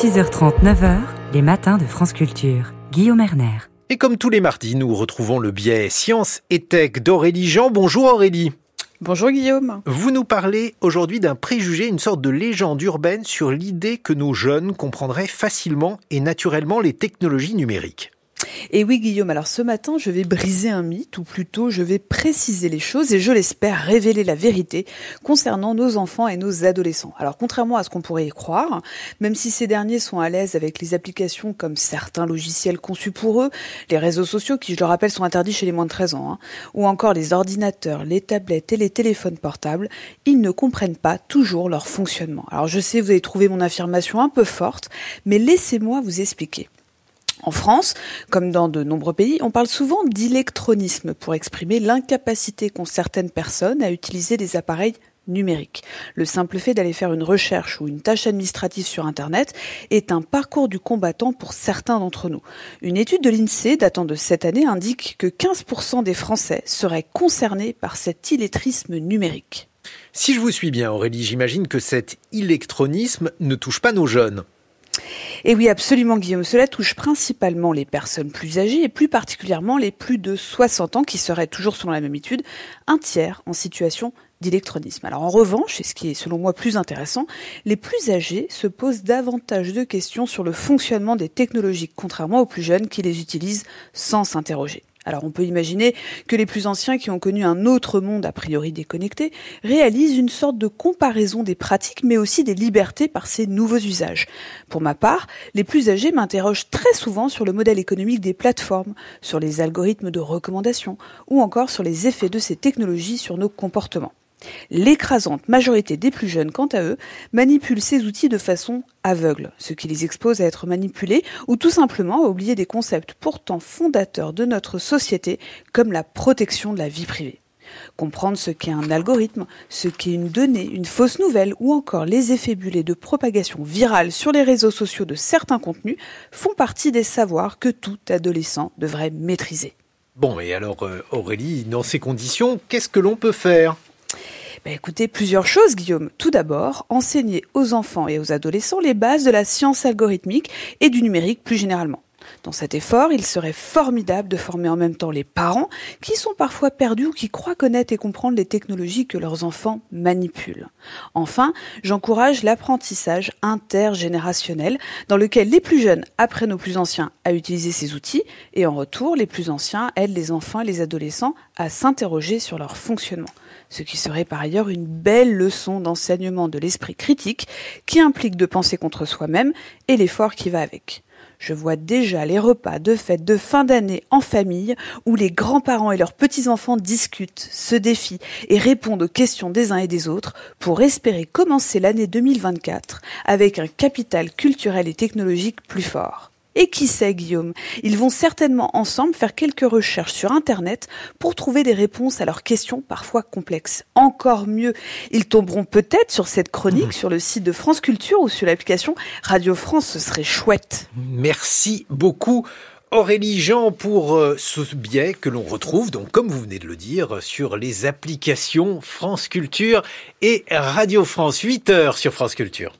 6h30, 9h, les matins de France Culture. Guillaume Erner. Et comme tous les mardis, nous retrouvons le biais Science et Tech d'Aurélie Jean. Bonjour Aurélie. Bonjour Guillaume. Vous nous parlez aujourd'hui d'un préjugé, une sorte de légende urbaine sur l'idée que nos jeunes comprendraient facilement et naturellement les technologies numériques. Et oui Guillaume, alors ce matin je vais briser un mythe, ou plutôt je vais préciser les choses et je l'espère révéler la vérité concernant nos enfants et nos adolescents. Alors contrairement à ce qu'on pourrait y croire, même si ces derniers sont à l'aise avec les applications comme certains logiciels conçus pour eux, les réseaux sociaux qui je le rappelle sont interdits chez les moins de 13 ans, hein, ou encore les ordinateurs, les tablettes et les téléphones portables, ils ne comprennent pas toujours leur fonctionnement. Alors je sais, vous avez trouvé mon affirmation un peu forte, mais laissez-moi vous expliquer. En France, comme dans de nombreux pays, on parle souvent d'électronisme pour exprimer l'incapacité qu'ont certaines personnes à utiliser des appareils numériques. Le simple fait d'aller faire une recherche ou une tâche administrative sur Internet est un parcours du combattant pour certains d'entre nous. Une étude de l'INSEE datant de cette année indique que 15% des Français seraient concernés par cet illettrisme numérique. Si je vous suis bien Aurélie, j'imagine que cet électronisme ne touche pas nos jeunes. Et oui, absolument, Guillaume. Cela touche principalement les personnes plus âgées et plus particulièrement les plus de 60 ans qui seraient toujours, selon la même étude, un tiers en situation d'électronisme. Alors en revanche, et ce qui est selon moi plus intéressant, les plus âgés se posent davantage de questions sur le fonctionnement des technologies, contrairement aux plus jeunes qui les utilisent sans s'interroger. Alors on peut imaginer que les plus anciens qui ont connu un autre monde a priori déconnecté réalisent une sorte de comparaison des pratiques mais aussi des libertés par ces nouveaux usages. Pour ma part, les plus âgés m'interrogent très souvent sur le modèle économique des plateformes, sur les algorithmes de recommandation ou encore sur les effets de ces technologies sur nos comportements. L'écrasante majorité des plus jeunes, quant à eux, manipulent ces outils de façon aveugle, ce qui les expose à être manipulés ou tout simplement à oublier des concepts pourtant fondateurs de notre société comme la protection de la vie privée. Comprendre ce qu'est un algorithme, ce qu'est une donnée, une fausse nouvelle ou encore les effets bulés de propagation virale sur les réseaux sociaux de certains contenus font partie des savoirs que tout adolescent devrait maîtriser. Bon, et alors euh, Aurélie, dans ces conditions, qu'est-ce que l'on peut faire? Bah, écoutez, plusieurs choses, Guillaume. Tout d'abord, enseigner aux enfants et aux adolescents les bases de la science algorithmique et du numérique plus généralement. Dans cet effort, il serait formidable de former en même temps les parents qui sont parfois perdus ou qui croient connaître et comprendre les technologies que leurs enfants manipulent. Enfin, j'encourage l'apprentissage intergénérationnel dans lequel les plus jeunes apprennent aux plus anciens à utiliser ces outils et en retour, les plus anciens aident les enfants et les adolescents à s'interroger sur leur fonctionnement ce qui serait par ailleurs une belle leçon d'enseignement de l'esprit critique qui implique de penser contre soi-même et l'effort qui va avec. Je vois déjà les repas de fête de fin d'année en famille où les grands-parents et leurs petits-enfants discutent, se défient et répondent aux questions des uns et des autres pour espérer commencer l'année 2024 avec un capital culturel et technologique plus fort. Et qui sait, Guillaume Ils vont certainement ensemble faire quelques recherches sur Internet pour trouver des réponses à leurs questions parfois complexes. Encore mieux, ils tomberont peut-être sur cette chronique mmh. sur le site de France Culture ou sur l'application Radio France. Ce serait chouette. Merci beaucoup. Aurélie Jean pour euh, ce biais que l'on retrouve, donc comme vous venez de le dire, sur les applications France Culture et Radio France, 8 heures sur France Culture.